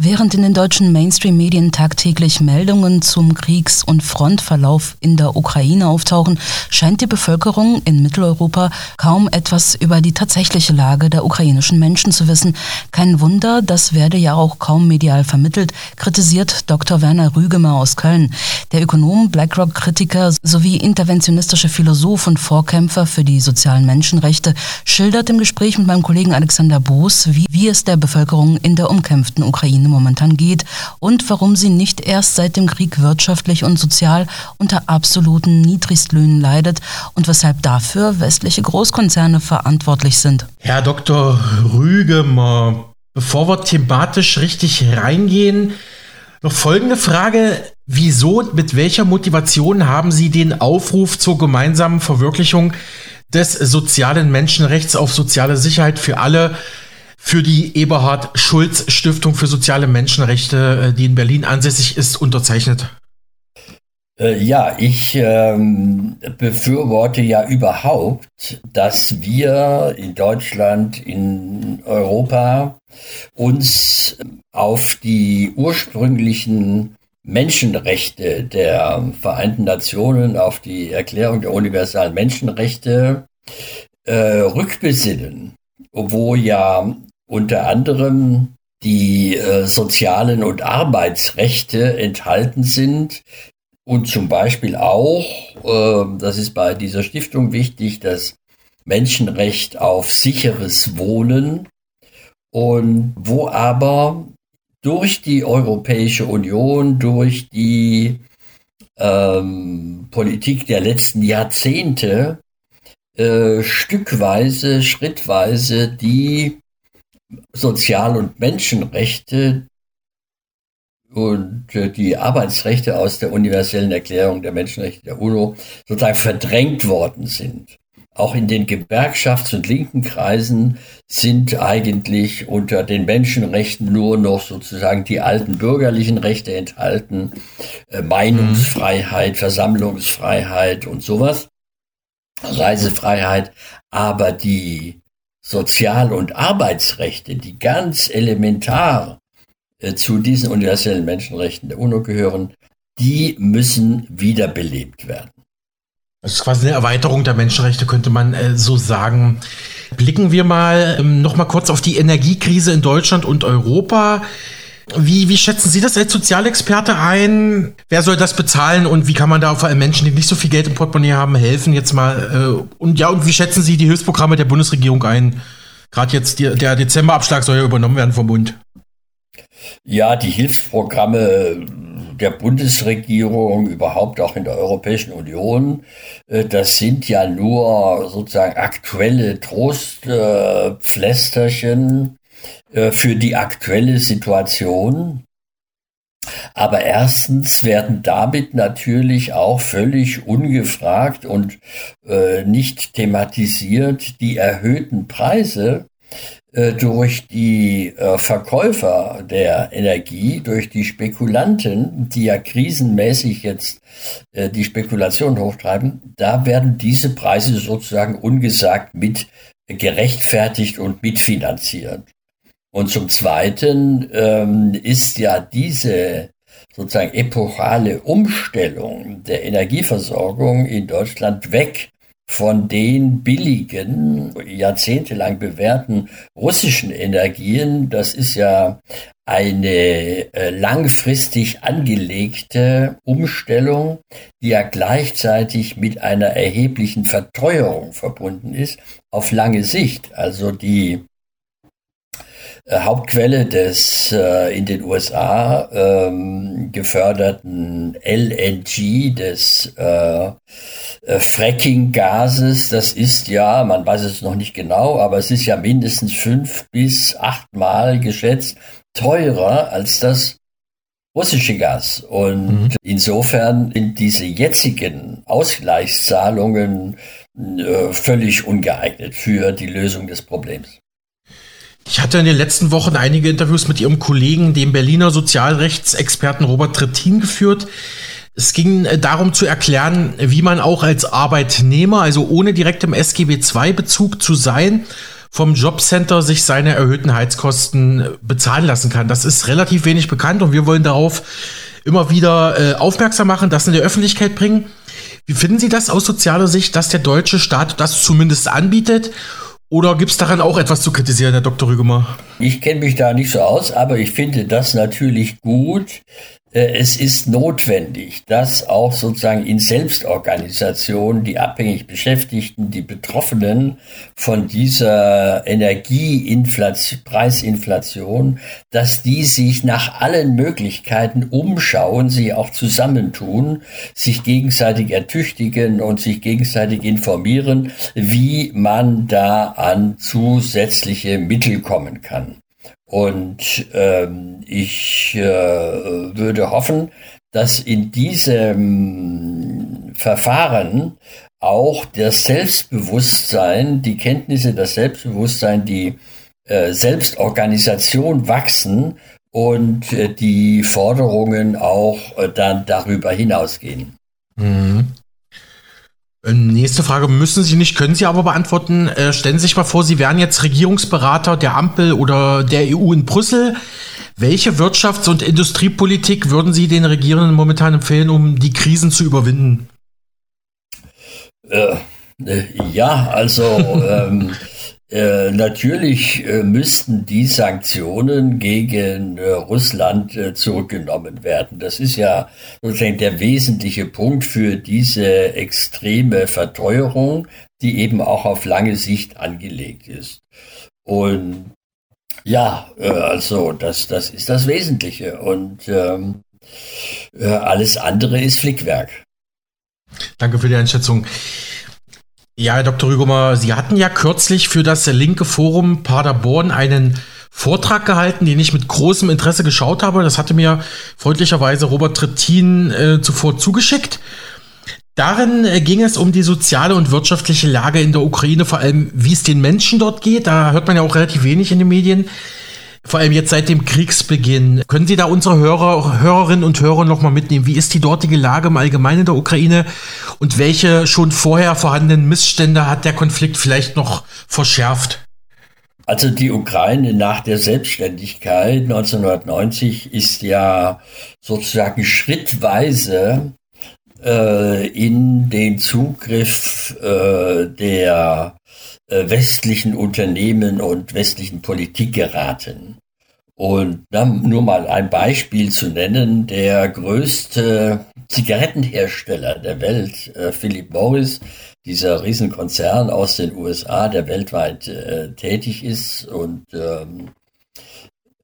Während in den deutschen Mainstream-Medien tagtäglich Meldungen zum Kriegs- und Frontverlauf in der Ukraine auftauchen, scheint die Bevölkerung in Mitteleuropa kaum etwas über die tatsächliche Lage der ukrainischen Menschen zu wissen. Kein Wunder, das werde ja auch kaum medial vermittelt, kritisiert Dr. Werner Rügemer aus Köln. Der Ökonom, BlackRock-Kritiker sowie interventionistische Philosoph und Vorkämpfer für die sozialen Menschenrechte schildert im Gespräch mit meinem Kollegen Alexander Boos, wie, wie es der Bevölkerung in der umkämpften Ukraine momentan geht und warum sie nicht erst seit dem Krieg wirtschaftlich und sozial unter absoluten Niedrigstlöhnen leidet und weshalb dafür westliche Großkonzerne verantwortlich sind. Herr Dr. Rügemer, bevor wir thematisch richtig reingehen, noch folgende Frage. Wieso, mit welcher Motivation haben Sie den Aufruf zur gemeinsamen Verwirklichung des sozialen Menschenrechts auf soziale Sicherheit für alle für die Eberhard Schulz Stiftung für soziale Menschenrechte, äh, die in Berlin ansässig ist, unterzeichnet? Äh, ja, ich ähm, befürworte ja überhaupt, dass wir in Deutschland, in Europa uns auf die ursprünglichen Menschenrechte der Vereinten Nationen, auf die Erklärung der universalen Menschenrechte äh, rückbesinnen, wo ja unter anderem die äh, sozialen und Arbeitsrechte enthalten sind und zum Beispiel auch, äh, das ist bei dieser Stiftung wichtig, das Menschenrecht auf sicheres Wohnen. Und wo aber durch die Europäische Union, durch die ähm, Politik der letzten Jahrzehnte äh, stückweise, schrittweise die Sozial- und Menschenrechte und äh, die Arbeitsrechte aus der universellen Erklärung der Menschenrechte der UNO sozusagen verdrängt worden sind. Auch in den Gewerkschafts- und linken Kreisen sind eigentlich unter den Menschenrechten nur noch sozusagen die alten bürgerlichen Rechte enthalten, äh, Meinungsfreiheit, Versammlungsfreiheit und sowas, Reisefreiheit, aber die Sozial- und Arbeitsrechte, die ganz elementar äh, zu diesen universellen Menschenrechten der UNO gehören, die müssen wiederbelebt werden. Das ist quasi eine Erweiterung der Menschenrechte, könnte man äh, so sagen. Blicken wir mal ähm, noch mal kurz auf die Energiekrise in Deutschland und Europa. Wie, wie schätzen Sie das als Sozialexperte ein? Wer soll das bezahlen und wie kann man da vor allem Menschen, die nicht so viel Geld im Portemonnaie haben, helfen? Jetzt mal äh, und ja und wie schätzen Sie die Hilfsprogramme der Bundesregierung ein? Gerade jetzt die, der Dezemberabschlag soll ja übernommen werden vom Bund. Ja, die Hilfsprogramme der Bundesregierung, überhaupt auch in der Europäischen Union, äh, das sind ja nur sozusagen aktuelle Trostpflästerchen äh, für die aktuelle Situation. Aber erstens werden damit natürlich auch völlig ungefragt und äh, nicht thematisiert die erhöhten Preise äh, durch die äh, Verkäufer der Energie, durch die Spekulanten, die ja krisenmäßig jetzt äh, die Spekulation hochtreiben, da werden diese Preise sozusagen ungesagt mit gerechtfertigt und mitfinanziert. Und zum Zweiten ähm, ist ja diese sozusagen epochale Umstellung der Energieversorgung in Deutschland weg von den billigen, jahrzehntelang bewährten russischen Energien. Das ist ja eine äh, langfristig angelegte Umstellung, die ja gleichzeitig mit einer erheblichen Verteuerung verbunden ist, auf lange Sicht. Also die Hauptquelle des äh, in den USA ähm, geförderten LNG, des äh, äh, Fracking-Gases. Das ist ja, man weiß es noch nicht genau, aber es ist ja mindestens fünf bis achtmal geschätzt teurer als das russische Gas. Und mhm. insofern sind diese jetzigen Ausgleichszahlungen äh, völlig ungeeignet für die Lösung des Problems. Ich hatte in den letzten Wochen einige Interviews mit Ihrem Kollegen, dem Berliner Sozialrechtsexperten Robert Trittin, geführt. Es ging äh, darum zu erklären, wie man auch als Arbeitnehmer, also ohne direkt im SGB II-Bezug zu sein, vom Jobcenter sich seine erhöhten Heizkosten äh, bezahlen lassen kann. Das ist relativ wenig bekannt und wir wollen darauf immer wieder äh, aufmerksam machen, das in die Öffentlichkeit bringen. Wie finden Sie das aus sozialer Sicht, dass der deutsche Staat das zumindest anbietet? Oder gibt es daran auch etwas zu kritisieren, Herr Dr. Rügemer? Ich kenne mich da nicht so aus, aber ich finde das natürlich gut, es ist notwendig, dass auch sozusagen in Selbstorganisation die abhängig Beschäftigten, die Betroffenen von dieser Energiepreisinflation, dass die sich nach allen Möglichkeiten umschauen, sich auch zusammentun, sich gegenseitig ertüchtigen und sich gegenseitig informieren, wie man da an zusätzliche Mittel kommen kann. Und ähm, ich äh, würde hoffen, dass in diesem Verfahren auch das Selbstbewusstsein, die Kenntnisse, das Selbstbewusstsein, die äh, Selbstorganisation wachsen und äh, die Forderungen auch äh, dann darüber hinausgehen. Mhm. Äh, nächste Frage müssen Sie nicht, können Sie aber beantworten. Äh, stellen Sie sich mal vor, Sie wären jetzt Regierungsberater der Ampel oder der EU in Brüssel. Welche Wirtschafts- und Industriepolitik würden Sie den Regierenden momentan empfehlen, um die Krisen zu überwinden? Äh, äh ja, also ähm, äh, natürlich äh, müssten die Sanktionen gegen äh, Russland äh, zurückgenommen werden. Das ist ja sozusagen der wesentliche Punkt für diese extreme Verteuerung, die eben auch auf lange Sicht angelegt ist. Und ja, äh, also das, das ist das Wesentliche. Und ähm, alles andere ist Flickwerk. Danke für die Einschätzung. Ja, Herr Dr. Rügomer, Sie hatten ja kürzlich für das linke Forum Paderborn einen Vortrag gehalten, den ich mit großem Interesse geschaut habe. Das hatte mir freundlicherweise Robert Trittin äh, zuvor zugeschickt. Darin äh, ging es um die soziale und wirtschaftliche Lage in der Ukraine, vor allem wie es den Menschen dort geht. Da hört man ja auch relativ wenig in den Medien vor allem jetzt seit dem Kriegsbeginn. Können Sie da unsere Hörer, Hörerinnen und Hörer nochmal mitnehmen? Wie ist die dortige Lage im Allgemeinen in der Ukraine und welche schon vorher vorhandenen Missstände hat der Konflikt vielleicht noch verschärft? Also die Ukraine nach der Selbstständigkeit 1990 ist ja sozusagen schrittweise äh, in den Zugriff äh, der westlichen Unternehmen und westlichen Politik geraten. Und dann nur mal ein Beispiel zu nennen, der größte Zigarettenhersteller der Welt, äh, Philip Morris, dieser Riesenkonzern aus den USA, der weltweit äh, tätig ist und ähm,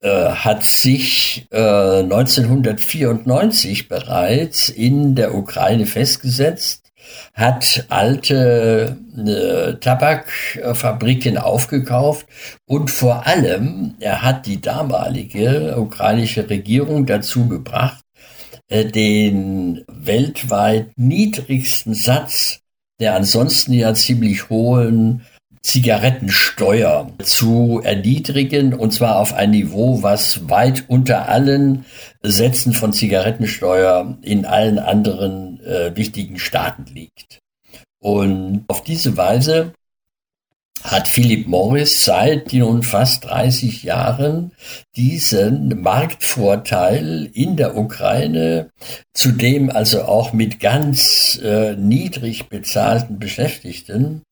äh, hat sich äh, 1994 bereits in der Ukraine festgesetzt hat alte äh, Tabakfabriken aufgekauft und vor allem er hat die damalige ukrainische Regierung dazu gebracht, äh, den weltweit niedrigsten Satz der ansonsten ja ziemlich hohen Zigarettensteuer zu erniedrigen und zwar auf ein Niveau, was weit unter allen Sätzen von Zigarettensteuer in allen anderen äh, wichtigen Staaten liegt. Und auf diese Weise hat Philip Morris seit nun fast 30 Jahren diesen Marktvorteil in der Ukraine, zudem also auch mit ganz äh, niedrig bezahlten Beschäftigten,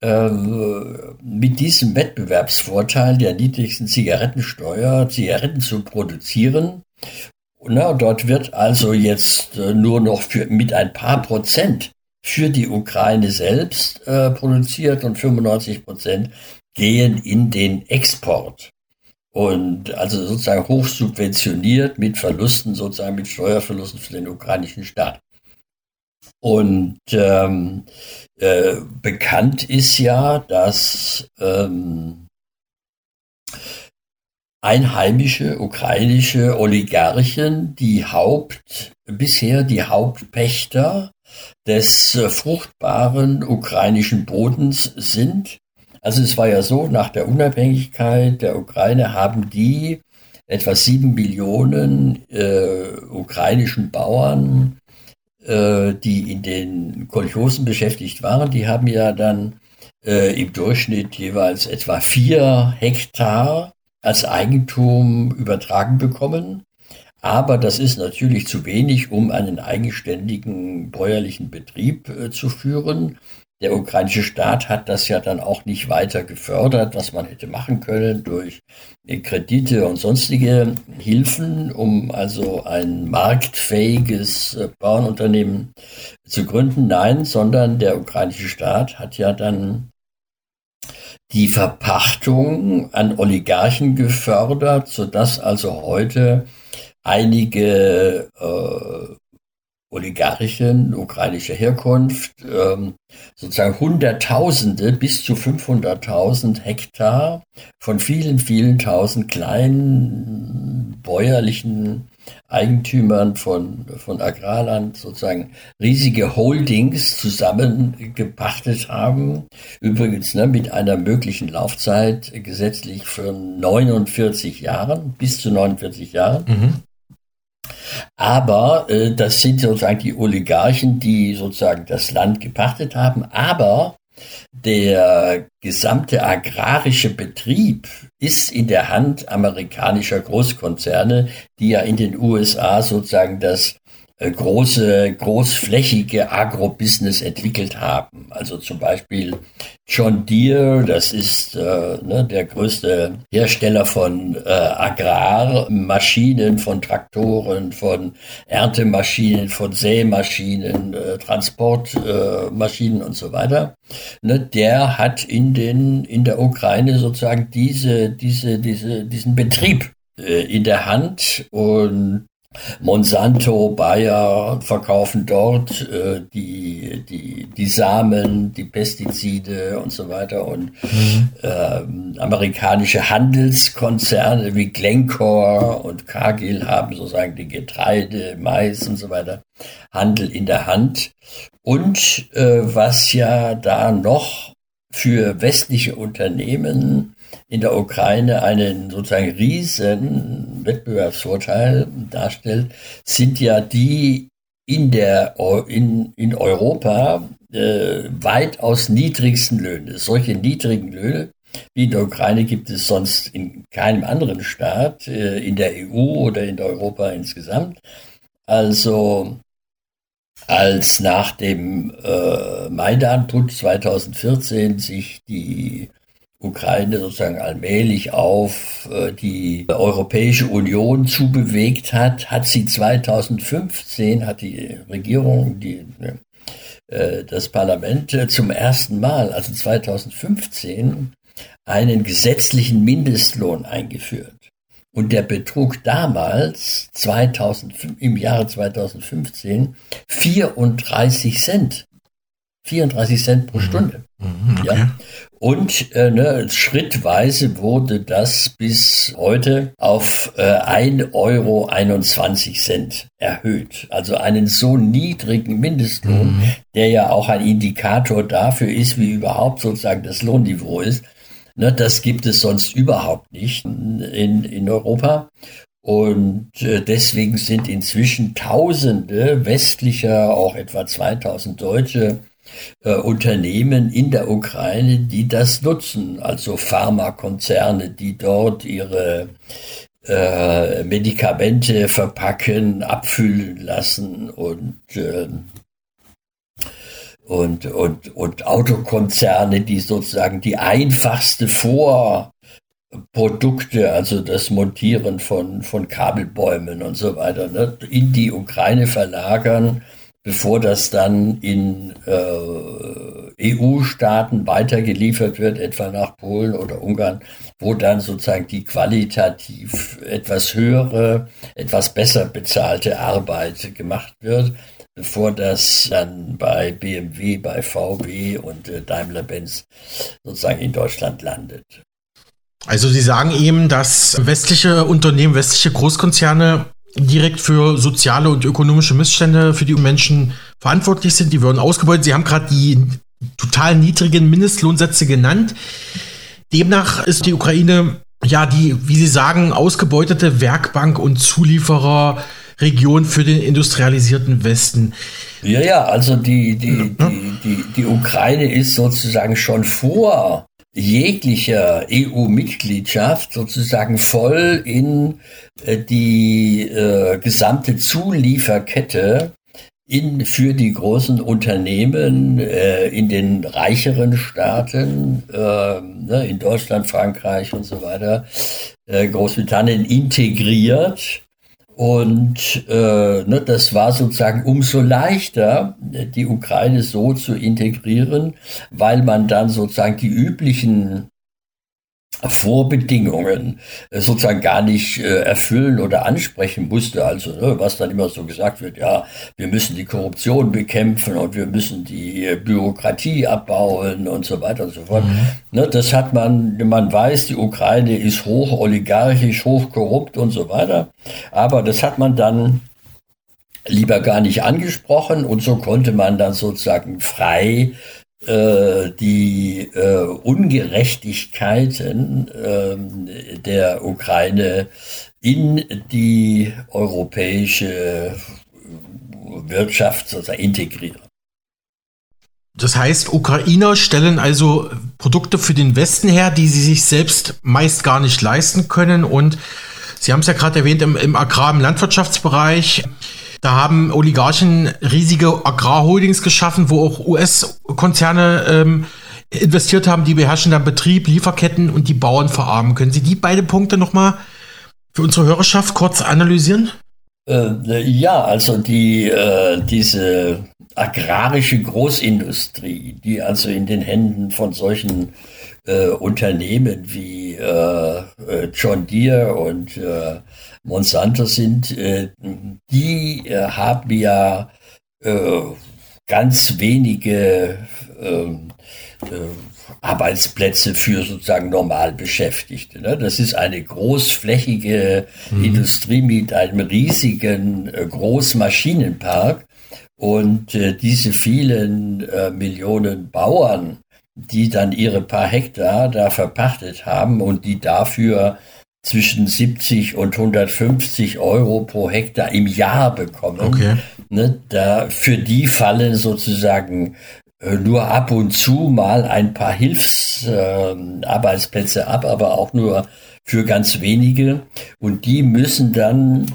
ähm, mit diesem Wettbewerbsvorteil der niedrigsten Zigarettensteuer Zigaretten zu produzieren. Na, dort wird also jetzt äh, nur noch für, mit ein paar Prozent für die Ukraine selbst äh, produziert und 95 Prozent gehen in den Export. Und also sozusagen hochsubventioniert mit Verlusten, sozusagen mit Steuerverlusten für den ukrainischen Staat. Und ähm, äh, bekannt ist ja, dass ähm, einheimische ukrainische Oligarchen die Haupt, bisher die Hauptpächter des äh, fruchtbaren ukrainischen Bodens sind. Also es war ja so, nach der Unabhängigkeit der Ukraine haben die etwa sieben Millionen äh, ukrainischen Bauern äh, die in den Kolchosen beschäftigt waren, die haben ja dann äh, im Durchschnitt jeweils etwa vier Hektar als Eigentum übertragen bekommen. Aber das ist natürlich zu wenig, um einen eigenständigen bäuerlichen Betrieb äh, zu führen. Der ukrainische Staat hat das ja dann auch nicht weiter gefördert, was man hätte machen können durch Kredite und sonstige Hilfen, um also ein marktfähiges äh, Bauernunternehmen zu gründen. Nein, sondern der ukrainische Staat hat ja dann die Verpachtung an Oligarchen gefördert, sodass also heute einige äh, Oligarchen ukrainischer Herkunft ähm, sozusagen Hunderttausende bis zu 500.000 Hektar von vielen, vielen tausend kleinen bäuerlichen Eigentümern von, von Agrarland sozusagen riesige Holdings zusammengepachtet haben. Übrigens ne, mit einer möglichen Laufzeit gesetzlich von 49 Jahren, bis zu 49 Jahren. Mhm. Aber äh, das sind sozusagen die Oligarchen, die sozusagen das Land gepachtet haben. Aber der gesamte agrarische Betrieb ist in der Hand amerikanischer Großkonzerne, die ja in den USA sozusagen das große, großflächige Agrobusiness entwickelt haben. Also zum Beispiel John Deere, das ist äh, ne, der größte Hersteller von äh, Agrarmaschinen, von Traktoren, von Erntemaschinen, von Sämaschinen, äh, Transportmaschinen äh, und so weiter. Ne, der hat in den in der Ukraine sozusagen diese diese diese diesen Betrieb äh, in der Hand und Monsanto, Bayer verkaufen dort äh, die, die, die Samen, die Pestizide und so weiter. Und mhm. äh, amerikanische Handelskonzerne wie Glencore und Cargill haben sozusagen die Getreide, Mais und so weiter, Handel in der Hand. Und äh, was ja da noch für westliche Unternehmen in der Ukraine einen sozusagen riesen Wettbewerbsvorteil darstellt, sind ja die in der in, in Europa äh, weitaus niedrigsten Löhne. Solche niedrigen Löhne wie in der Ukraine gibt es sonst in keinem anderen Staat, äh, in der EU oder in Europa insgesamt. Also als nach dem äh, Maidan-Putsch 2014 sich die Ukraine sozusagen allmählich auf äh, die Europäische Union zubewegt hat, hat sie 2015, hat die Regierung, die, äh, das Parlament äh, zum ersten Mal, also 2015, einen gesetzlichen Mindestlohn eingeführt. Und der betrug damals 2000, im Jahre 2015 34 Cent. 34 Cent pro mhm. Stunde. Mhm, okay. ja. Und äh, ne, schrittweise wurde das bis heute auf äh, 1,21 Euro erhöht. Also einen so niedrigen Mindestlohn, mhm. der ja auch ein Indikator dafür ist, wie überhaupt sozusagen das Lohnniveau ist. Ne, das gibt es sonst überhaupt nicht in, in Europa. Und äh, deswegen sind inzwischen Tausende westlicher, auch etwa 2000 Deutsche äh, Unternehmen in der Ukraine, die das nutzen, also Pharmakonzerne, die dort ihre äh, Medikamente verpacken, abfüllen lassen und äh, und, und, und Autokonzerne, die sozusagen die einfachste Vorprodukte, also das Montieren von, von Kabelbäumen und so weiter, ne, in die Ukraine verlagern bevor das dann in äh, EU-Staaten weitergeliefert wird, etwa nach Polen oder Ungarn, wo dann sozusagen die qualitativ etwas höhere, etwas besser bezahlte Arbeit gemacht wird, bevor das dann bei BMW, bei VW und äh, Daimler-Benz sozusagen in Deutschland landet. Also Sie sagen eben, dass westliche Unternehmen, westliche Großkonzerne direkt für soziale und ökonomische Missstände für die Menschen verantwortlich sind. Die würden ausgebeutet. Sie haben gerade die total niedrigen Mindestlohnsätze genannt. Demnach ist die Ukraine ja die, wie Sie sagen, ausgebeutete Werkbank und Zulieferer Region für den industrialisierten Westen. Ja, ja, also die, die, die, die, die Ukraine ist sozusagen schon vor jeglicher EU-Mitgliedschaft sozusagen voll in äh, die äh, gesamte Zulieferkette in, für die großen Unternehmen äh, in den reicheren Staaten, äh, ne, in Deutschland, Frankreich und so weiter, äh, Großbritannien integriert. Und äh, ne, das war sozusagen umso leichter, die Ukraine so zu integrieren, weil man dann sozusagen die üblichen Vorbedingungen äh, sozusagen gar nicht äh, erfüllen oder ansprechen musste. Also ne, was dann immer so gesagt wird, ja, wir müssen die Korruption bekämpfen und wir müssen die äh, Bürokratie abbauen und so weiter und so fort. Mhm. Ne, das hat man, man weiß, die Ukraine ist hoch oligarchisch, hoch korrupt und so weiter. Aber das hat man dann lieber gar nicht angesprochen und so konnte man dann sozusagen frei die äh, Ungerechtigkeiten äh, der Ukraine in die europäische Wirtschaft sozusagen integrieren. Das heißt, Ukrainer stellen also Produkte für den Westen her, die sie sich selbst meist gar nicht leisten können. Und Sie haben es ja gerade erwähnt, im, im Agrar-, im Landwirtschaftsbereich da haben Oligarchen riesige Agrarholdings geschaffen, wo auch US-Konzerne ähm, investiert haben, die beherrschen dann Betrieb, Lieferketten und die Bauern verarmen. Können Sie die beiden Punkte nochmal für unsere Hörerschaft kurz analysieren? Äh, ja, also die, äh, diese agrarische Großindustrie, die also in den Händen von solchen äh, Unternehmen wie äh, äh John Deere und äh, Monsanto sind, äh, die äh, haben ja äh, ganz wenige ähm, Arbeitsplätze für sozusagen normal Beschäftigte. Ne? Das ist eine großflächige mhm. Industrie mit einem riesigen Großmaschinenpark. Und diese vielen Millionen Bauern, die dann ihre paar Hektar da verpachtet haben und die dafür zwischen 70 und 150 Euro pro Hektar im Jahr bekommen. Okay. Ne, da, für die fallen sozusagen äh, nur ab und zu mal ein paar Hilfsarbeitsplätze äh, ab, aber auch nur für ganz wenige. Und die müssen dann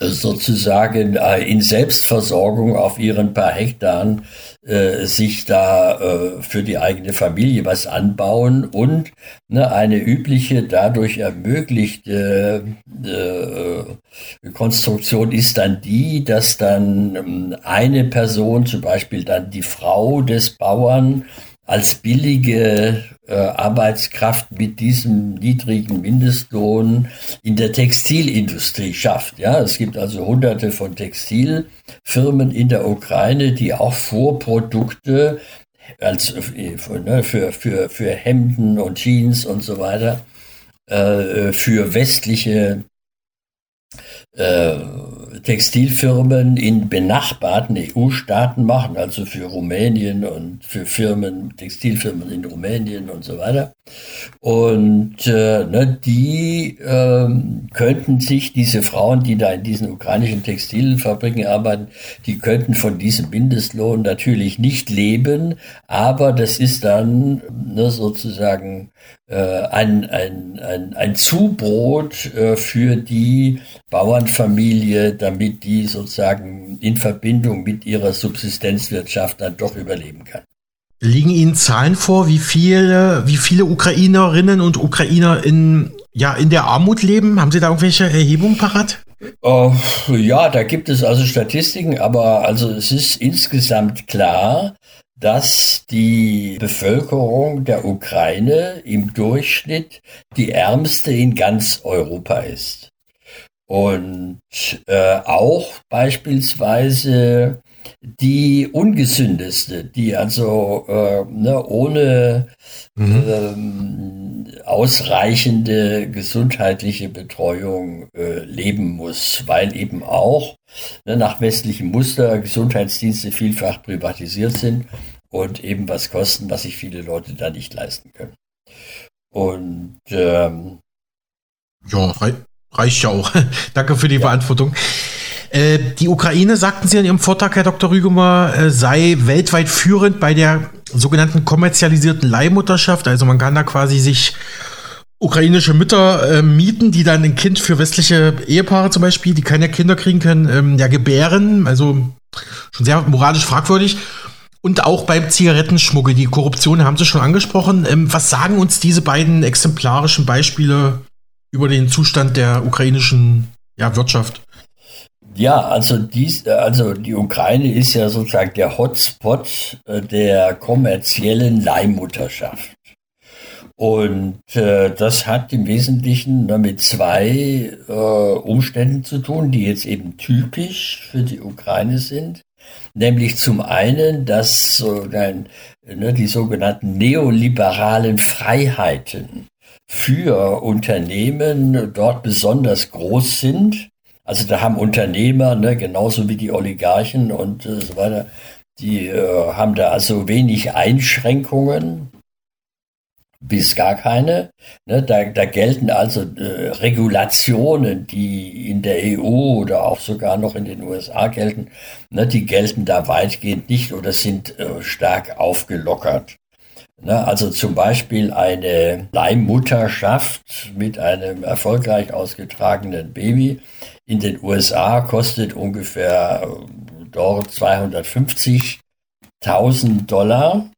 sozusagen äh, in Selbstversorgung auf ihren paar Hektaren äh, sich da äh, für die eigene Familie was anbauen und ne, eine übliche dadurch ermöglichte äh, Konstruktion ist dann die, dass dann ähm, eine Person, zum Beispiel dann die Frau des Bauern, als billige äh, Arbeitskraft mit diesem niedrigen Mindestlohn in der Textilindustrie schafft. Ja, es gibt also hunderte von Textilfirmen in der Ukraine, die auch Vorprodukte als äh, ne, für, für, für Hemden und Jeans und so weiter äh, für westliche äh, Textilfirmen in benachbarten EU-Staaten machen, also für Rumänien und für Firmen, Textilfirmen in Rumänien und so weiter. Und äh, ne, die äh, könnten sich, diese Frauen, die da in diesen ukrainischen Textilfabriken arbeiten, die könnten von diesem Mindestlohn natürlich nicht leben, aber das ist dann ne, sozusagen äh, ein, ein, ein, ein Zubrot äh, für die Bauernfamilie, damit die sozusagen in Verbindung mit ihrer Subsistenzwirtschaft dann doch überleben kann. Liegen Ihnen Zahlen vor, wie viele, wie viele Ukrainerinnen und Ukrainer in, ja, in der Armut leben? Haben Sie da irgendwelche Erhebungen parat? Oh, ja, da gibt es also Statistiken, aber also es ist insgesamt klar, dass die Bevölkerung der Ukraine im Durchschnitt die ärmste in ganz Europa ist. Und äh, auch beispielsweise die ungesündeste, die also äh, ne, ohne mhm. ähm, ausreichende gesundheitliche Betreuung äh, leben muss, weil eben auch ne, nach westlichem Muster Gesundheitsdienste vielfach privatisiert sind und eben was kosten, was sich viele Leute da nicht leisten können. Und ähm, ja, Reicht ja auch. Danke für die ja. Beantwortung. Äh, die Ukraine, sagten Sie in Ihrem Vortrag, Herr Dr. Rügemer, äh, sei weltweit führend bei der sogenannten kommerzialisierten Leihmutterschaft. Also man kann da quasi sich ukrainische Mütter äh, mieten, die dann ein Kind für westliche Ehepaare zum Beispiel, die keine Kinder kriegen können, ähm, ja gebären. Also schon sehr moralisch fragwürdig. Und auch beim Zigarettenschmuggel, die Korruption haben Sie schon angesprochen. Ähm, was sagen uns diese beiden exemplarischen Beispiele über den Zustand der ukrainischen ja, Wirtschaft? Ja, also, dies, also die Ukraine ist ja sozusagen der Hotspot äh, der kommerziellen Leihmutterschaft. Und äh, das hat im Wesentlichen mit zwei äh, Umständen zu tun, die jetzt eben typisch für die Ukraine sind. Nämlich zum einen, dass ne, die sogenannten neoliberalen Freiheiten für Unternehmen dort besonders groß sind also da haben Unternehmer, ne, genauso wie die Oligarchen und äh, so weiter, die äh, haben da also wenig Einschränkungen, bis gar keine. Ne, da, da gelten also äh, Regulationen, die in der EU oder auch sogar noch in den USA gelten, ne, die gelten da weitgehend nicht oder sind äh, stark aufgelockert. Ne, also zum Beispiel eine Leihmutterschaft mit einem erfolgreich ausgetragenen Baby in den USA kostet ungefähr äh, dort 250.000 Dollar,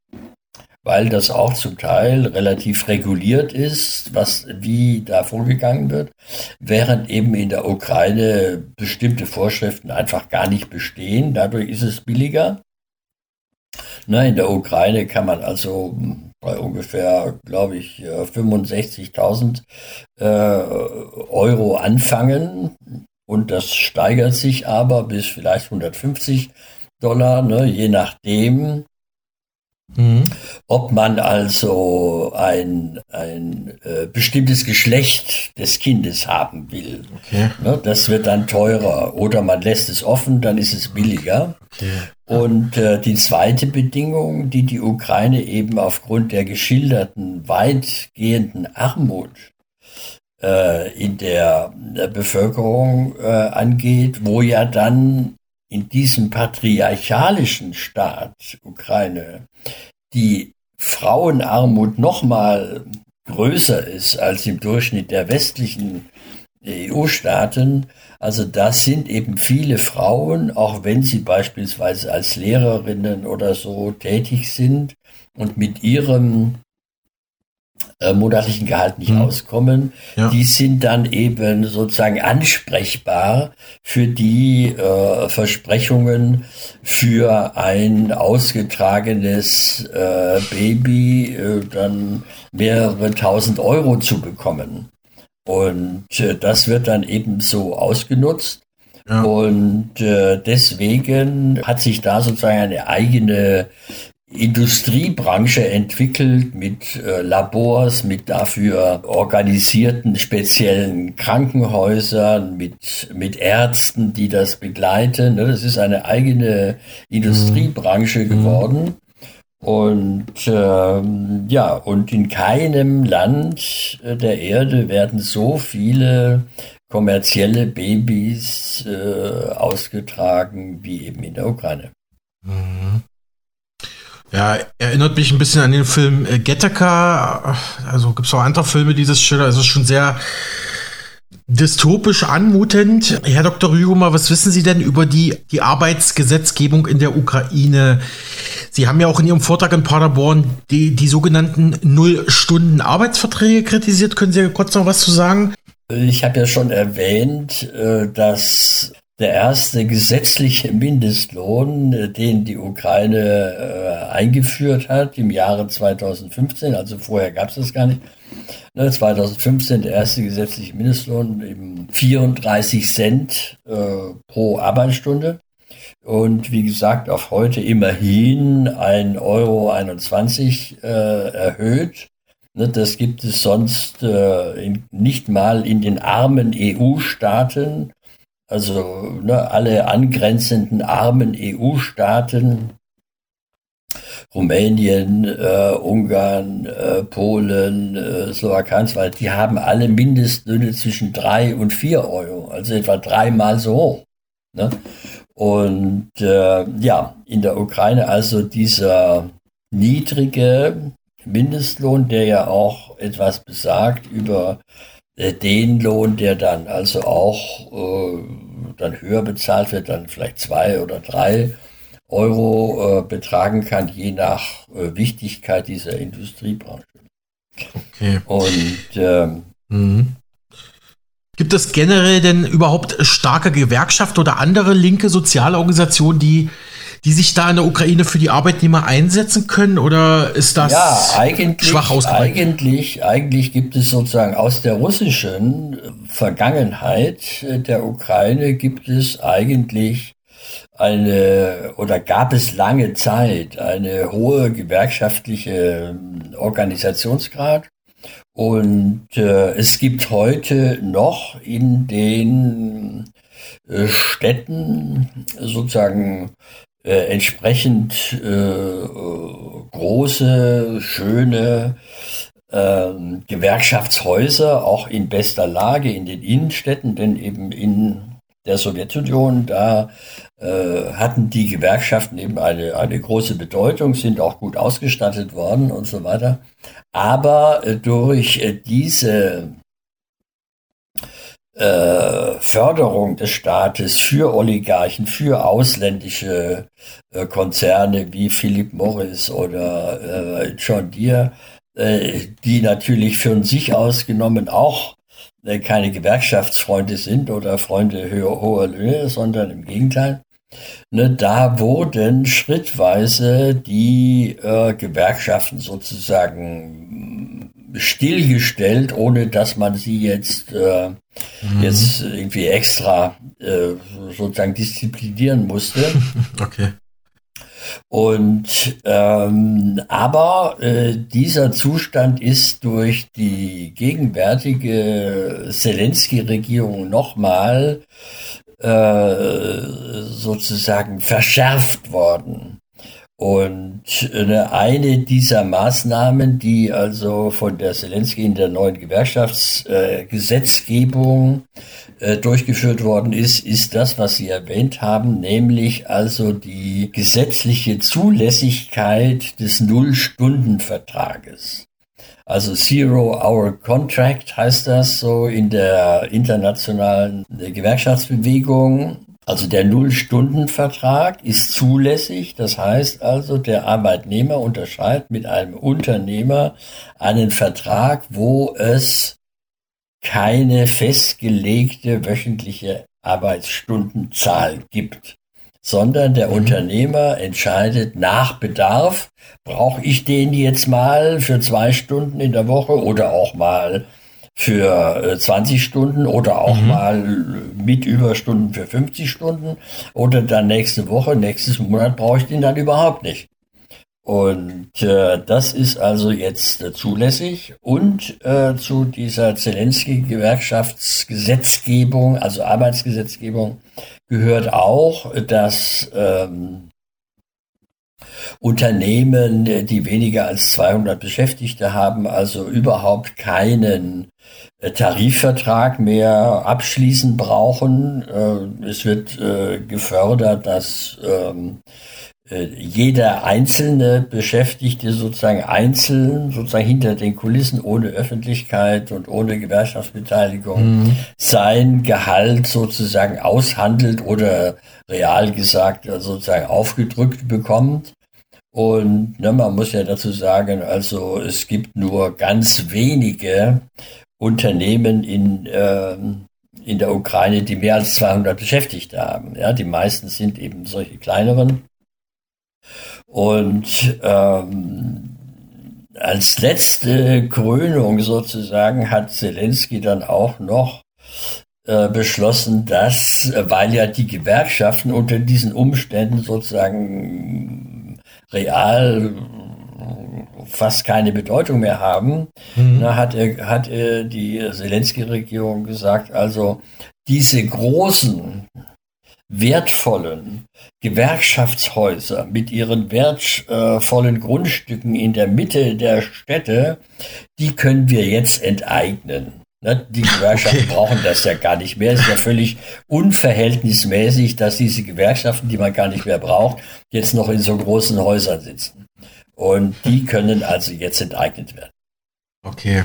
weil das auch zum Teil relativ reguliert ist, was wie da vorgegangen wird, während eben in der Ukraine bestimmte Vorschriften einfach gar nicht bestehen. Dadurch ist es billiger. Na, in der Ukraine kann man also bei ungefähr, glaube ich, 65.000 äh, Euro anfangen. Und das steigert sich aber bis vielleicht 150 Dollar, ne, je nachdem, mhm. ob man also ein, ein äh, bestimmtes Geschlecht des Kindes haben will. Okay. Ne, das wird dann teurer. Oder man lässt es offen, dann ist es billiger. Okay. Und äh, die zweite Bedingung, die die Ukraine eben aufgrund der geschilderten weitgehenden Armut äh, in der, der Bevölkerung äh, angeht, wo ja dann in diesem patriarchalischen Staat Ukraine die Frauenarmut noch mal größer ist als im Durchschnitt der westlichen EU-Staaten. Also das sind eben viele Frauen, auch wenn sie beispielsweise als Lehrerinnen oder so tätig sind und mit ihrem äh, monatlichen Gehalt nicht mhm. auskommen, ja. die sind dann eben sozusagen ansprechbar für die äh, Versprechungen für ein ausgetragenes äh, Baby äh, dann mehrere tausend Euro zu bekommen. Und äh, das wird dann eben so ausgenutzt. Ja. Und äh, deswegen hat sich da sozusagen eine eigene Industriebranche entwickelt mit äh, Labors, mit dafür organisierten speziellen Krankenhäusern, mit, mit Ärzten, die das begleiten. Ne? Das ist eine eigene Industriebranche mhm. geworden. Und ähm, ja, und in keinem Land äh, der Erde werden so viele kommerzielle Babys äh, ausgetragen wie eben in der Ukraine. Mhm. Ja, erinnert mich ein bisschen an den Film äh. Also gibt es auch andere Filme dieses Schiller. Also es ist schon sehr dystopisch anmutend. Herr Dr. Rügemer, was wissen Sie denn über die, die Arbeitsgesetzgebung in der Ukraine? Sie haben ja auch in Ihrem Vortrag in Paderborn die, die sogenannten Null-Stunden-Arbeitsverträge kritisiert. Können Sie kurz noch was zu sagen? Ich habe ja schon erwähnt, äh, dass der erste gesetzliche Mindestlohn, äh, den die Ukraine äh, eingeführt hat im Jahre 2015, also vorher gab es das gar nicht. 2015 ne, der erste gesetzliche Mindestlohn eben 34 Cent äh, pro Arbeitsstunde. Und wie gesagt, auf heute immerhin 1,21 Euro äh, erhöht. Ne, das gibt es sonst äh, in, nicht mal in den armen EU-Staaten also ne, alle angrenzenden armen EU-Staaten Rumänien, äh, Ungarn, äh, Polen, äh, Slowakei, die haben alle Mindestlöhne zwischen drei und vier Euro, also etwa dreimal so hoch. Ne? Und äh, ja, in der Ukraine also dieser niedrige Mindestlohn, der ja auch etwas besagt über äh, den Lohn, der dann also auch äh, dann höher bezahlt wird, dann vielleicht zwei oder drei Euro äh, betragen kann, je nach äh, Wichtigkeit dieser Industriebranche. Okay. Und ähm, mhm. Gibt es generell denn überhaupt starke Gewerkschaften oder andere linke soziale Organisationen, die, die sich da in der Ukraine für die Arbeitnehmer einsetzen können? Oder ist das ja, eigentlich, schwach ausgeprägt? Eigentlich, eigentlich gibt es sozusagen aus der russischen Vergangenheit der Ukraine gibt es eigentlich eine oder gab es lange Zeit eine hohe gewerkschaftliche Organisationsgrad und äh, es gibt heute noch in den äh, Städten sozusagen äh, entsprechend äh, große, schöne ähm, Gewerkschaftshäuser, auch in bester Lage in den Innenstädten, denn eben in der Sowjetunion, da äh, hatten die Gewerkschaften eben eine, eine große Bedeutung, sind auch gut ausgestattet worden und so weiter. Aber äh, durch äh, diese äh, Förderung des Staates für Oligarchen, für ausländische äh, Konzerne wie Philip Morris oder äh, John Deere, die natürlich für sich ausgenommen auch keine Gewerkschaftsfreunde sind oder Freunde hoher Löhne, sondern im Gegenteil. Ne, da wurden schrittweise die äh, Gewerkschaften sozusagen stillgestellt, ohne dass man sie jetzt, äh, mhm. jetzt irgendwie extra äh, sozusagen disziplinieren musste. Okay. Und ähm, aber äh, dieser Zustand ist durch die gegenwärtige Zelensky-Regierung nochmal äh, sozusagen verschärft worden. Und eine dieser Maßnahmen, die also von der Zelensky in der neuen Gewerkschaftsgesetzgebung äh, durchgeführt worden ist, ist das, was Sie erwähnt haben, nämlich also die gesetzliche Zulässigkeit des Null-Stunden-Vertrages. Also Zero-Hour Contract heißt das so in der internationalen Gewerkschaftsbewegung. Also der Null-Stunden-Vertrag ist zulässig. Das heißt also, der Arbeitnehmer unterschreibt mit einem Unternehmer einen Vertrag, wo es keine festgelegte wöchentliche Arbeitsstundenzahl gibt, sondern der mhm. Unternehmer entscheidet nach Bedarf, brauche ich den jetzt mal für zwei Stunden in der Woche oder auch mal für 20 äh, Stunden oder auch mhm. mal mit Überstunden für 50 Stunden oder dann nächste Woche, nächstes Monat brauche ich den dann überhaupt nicht. Und äh, das ist also jetzt äh, zulässig. Und äh, zu dieser Zelensky-Gewerkschaftsgesetzgebung, also Arbeitsgesetzgebung, gehört auch, dass ähm, Unternehmen, die weniger als 200 Beschäftigte haben, also überhaupt keinen äh, Tarifvertrag mehr abschließen brauchen. Äh, es wird äh, gefördert, dass ähm, jeder einzelne Beschäftigte sozusagen einzeln, sozusagen hinter den Kulissen, ohne Öffentlichkeit und ohne Gewerkschaftsbeteiligung, mhm. sein Gehalt sozusagen aushandelt oder real gesagt sozusagen aufgedrückt bekommt. Und ne, man muss ja dazu sagen, also es gibt nur ganz wenige Unternehmen in, äh, in der Ukraine, die mehr als 200 Beschäftigte haben. Ja, die meisten sind eben solche kleineren. Und ähm, als letzte Krönung sozusagen hat Zelensky dann auch noch äh, beschlossen, dass, weil ja die Gewerkschaften unter diesen Umständen sozusagen real fast keine Bedeutung mehr haben, mhm. da hat, er, hat die Zelensky-Regierung gesagt, also diese großen wertvollen Gewerkschaftshäuser mit ihren wertvollen Grundstücken in der Mitte der Städte, die können wir jetzt enteignen. Ne, die Gewerkschaften okay. brauchen das ja gar nicht mehr. Es ist ja völlig unverhältnismäßig, dass diese Gewerkschaften, die man gar nicht mehr braucht, jetzt noch in so großen Häusern sitzen. Und die können also jetzt enteignet werden. Okay,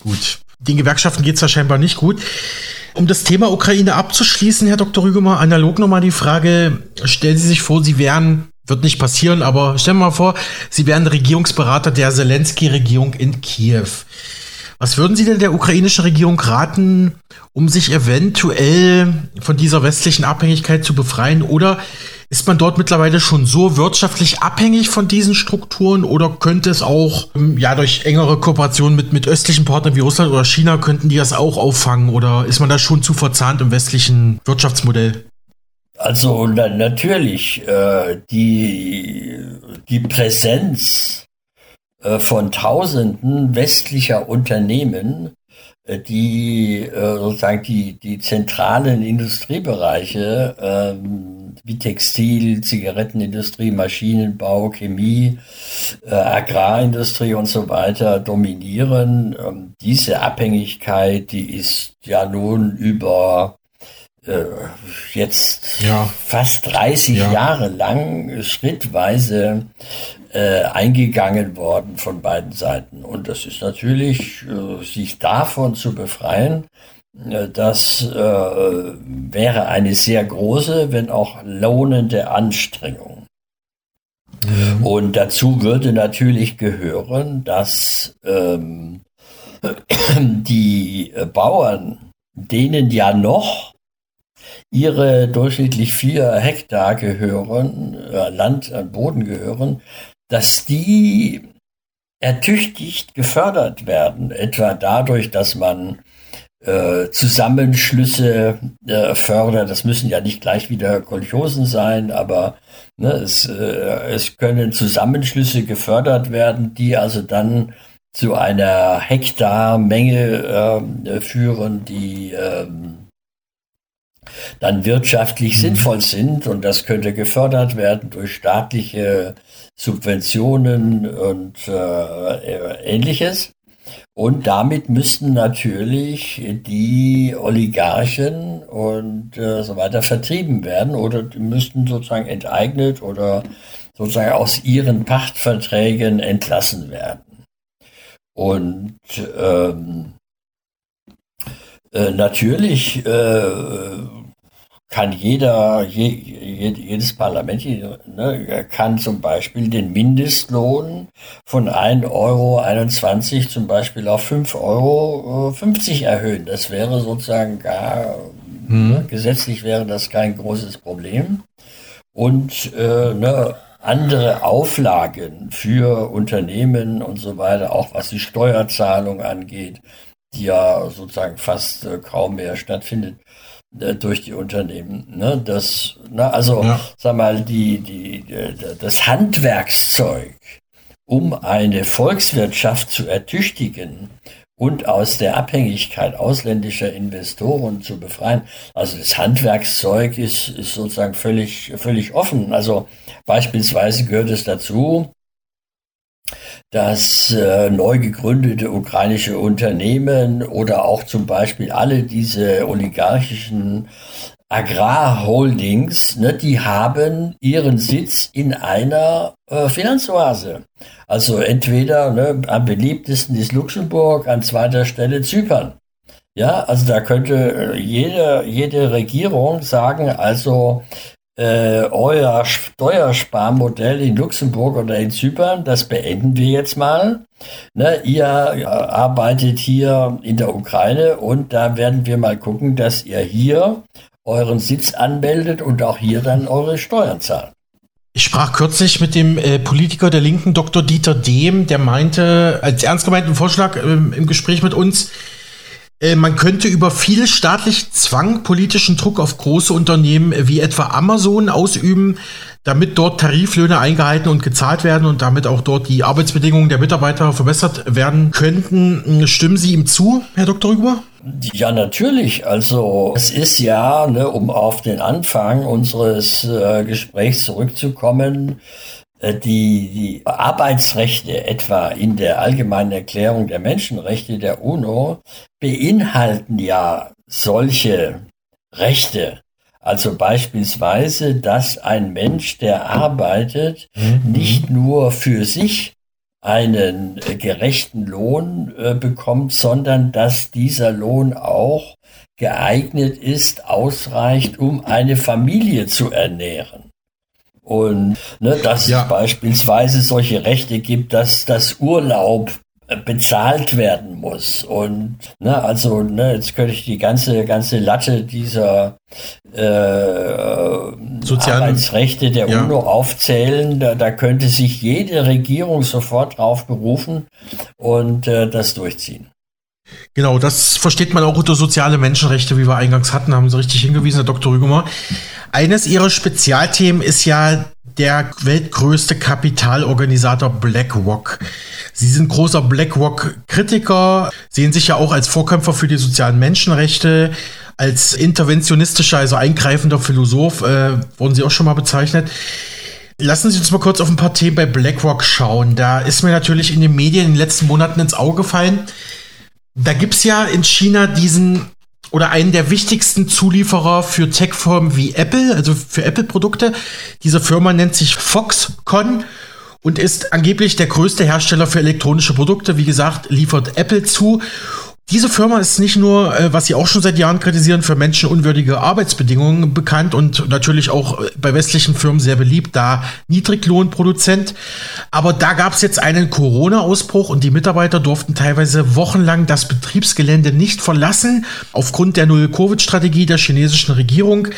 gut. Den Gewerkschaften geht es ja scheinbar nicht gut. Um das Thema Ukraine abzuschließen, Herr Dr. Rügemer, analog nochmal die Frage, stellen Sie sich vor, Sie wären, wird nicht passieren, aber stellen wir mal vor, Sie wären Regierungsberater der Zelensky-Regierung in Kiew. Was würden Sie denn der ukrainischen Regierung raten, um sich eventuell von dieser westlichen Abhängigkeit zu befreien? Oder ist man dort mittlerweile schon so wirtschaftlich abhängig von diesen Strukturen oder könnte es auch ähm, ja durch engere Kooperation mit, mit östlichen Partnern wie Russland oder China könnten die das auch auffangen oder ist man da schon zu verzahnt im westlichen Wirtschaftsmodell? Also na, natürlich, äh, die, die Präsenz von Tausenden westlicher Unternehmen, äh, die äh, sozusagen die, die zentralen Industriebereiche ähm, wie Textil, Zigarettenindustrie, Maschinenbau, Chemie, Agrarindustrie und so weiter dominieren. Ähm, diese Abhängigkeit, die ist ja nun über jetzt ja. fast 30 ja. Jahre lang schrittweise äh, eingegangen worden von beiden Seiten. Und das ist natürlich, äh, sich davon zu befreien, äh, das äh, wäre eine sehr große, wenn auch lohnende Anstrengung. Mhm. Und dazu würde natürlich gehören, dass ähm, die Bauern, denen ja noch ihre durchschnittlich vier Hektar gehören, äh, Land an Boden gehören, dass die ertüchtigt gefördert werden, etwa dadurch, dass man äh, Zusammenschlüsse äh, fördert. Das müssen ja nicht gleich wieder Kolchosen sein, aber ne, es, äh, es können Zusammenschlüsse gefördert werden, die also dann zu einer Hektarmenge äh, führen, die ähm, dann wirtschaftlich mhm. sinnvoll sind und das könnte gefördert werden durch staatliche Subventionen und äh, ähnliches. Und damit müssten natürlich die Oligarchen und äh, so weiter vertrieben werden oder müssten sozusagen enteignet oder sozusagen aus ihren Pachtverträgen entlassen werden. Und ähm, äh, natürlich äh, kann jeder, je, jedes Parlament ne, kann zum Beispiel den Mindestlohn von 1,21 Euro zum Beispiel auf 5,50 Euro äh, erhöhen. Das wäre sozusagen gar, hm. ne, gesetzlich wäre das kein großes Problem. Und äh, ne, andere Auflagen für Unternehmen und so weiter, auch was die Steuerzahlung angeht, die ja sozusagen fast äh, kaum mehr stattfindet durch die Unternehmen. Ne? Das, na, also, ja. sag mal, die, die, das Handwerkszeug, um eine Volkswirtschaft zu ertüchtigen und aus der Abhängigkeit ausländischer Investoren zu befreien. Also das Handwerkszeug ist, ist sozusagen völlig, völlig offen. Also beispielsweise gehört es dazu, dass äh, neu gegründete ukrainische Unternehmen oder auch zum Beispiel alle diese oligarchischen Agrarholdings, ne, die haben ihren Sitz in einer äh, Finanzoase. Also entweder ne, am beliebtesten ist Luxemburg, an zweiter Stelle Zypern. Ja, also da könnte äh, jede, jede Regierung sagen, also äh, euer Steuersparmodell in Luxemburg oder in Zypern, das beenden wir jetzt mal. Ne, ihr arbeitet hier in der Ukraine und da werden wir mal gucken, dass ihr hier euren Sitz anmeldet und auch hier dann eure Steuern zahlt. Ich sprach kürzlich mit dem äh, Politiker der Linken, Dr. Dieter Dehm, der meinte, als ernst gemeinten Vorschlag ähm, im Gespräch mit uns, äh, man könnte über viel staatlich Zwang politischen Druck auf große Unternehmen wie etwa Amazon ausüben, damit dort Tariflöhne eingehalten und gezahlt werden und damit auch dort die Arbeitsbedingungen der Mitarbeiter verbessert werden könnten. Stimmen Sie ihm zu, Herr Dr. Rüber? Ja, natürlich. Also es ist ja, ne, um auf den Anfang unseres äh, Gesprächs zurückzukommen, äh, die, die Arbeitsrechte etwa in der allgemeinen Erklärung der Menschenrechte der UNO beinhalten ja solche Rechte. Also beispielsweise, dass ein Mensch, der arbeitet, mhm. nicht nur für sich einen äh, gerechten Lohn äh, bekommt, sondern dass dieser Lohn auch geeignet ist, ausreicht, um eine Familie zu ernähren. Und ne, dass ja. es beispielsweise solche Rechte gibt, dass das Urlaub bezahlt werden muss. Und ne, also ne, jetzt könnte ich die ganze ganze Latte dieser äh, Sozialen, Arbeitsrechte der ja. UNO aufzählen. Da, da könnte sich jede Regierung sofort drauf berufen und äh, das durchziehen. Genau, das versteht man auch unter soziale Menschenrechte, wie wir eingangs hatten, haben Sie richtig hingewiesen, Herr Dr. Rügemer. Eines Ihrer Spezialthemen ist ja der weltgrößte Kapitalorganisator BlackRock. Sie sind großer BlackRock-Kritiker, sehen sich ja auch als Vorkämpfer für die sozialen Menschenrechte, als interventionistischer, also eingreifender Philosoph, äh, wurden Sie auch schon mal bezeichnet. Lassen Sie uns mal kurz auf ein paar Themen bei BlackRock schauen. Da ist mir natürlich in den Medien in den letzten Monaten ins Auge gefallen. Da gibt's ja in China diesen oder einen der wichtigsten Zulieferer für Tech-Firmen wie Apple, also für Apple-Produkte. Diese Firma nennt sich Foxconn und ist angeblich der größte Hersteller für elektronische Produkte. Wie gesagt, liefert Apple zu diese Firma ist nicht nur, äh, was sie auch schon seit Jahren kritisieren, für menschenunwürdige Arbeitsbedingungen bekannt und natürlich auch äh, bei westlichen Firmen sehr beliebt, da Niedriglohnproduzent. Aber da gab es jetzt einen Corona-Ausbruch und die Mitarbeiter durften teilweise wochenlang das Betriebsgelände nicht verlassen, aufgrund der Null-Covid-Strategie der chinesischen Regierung.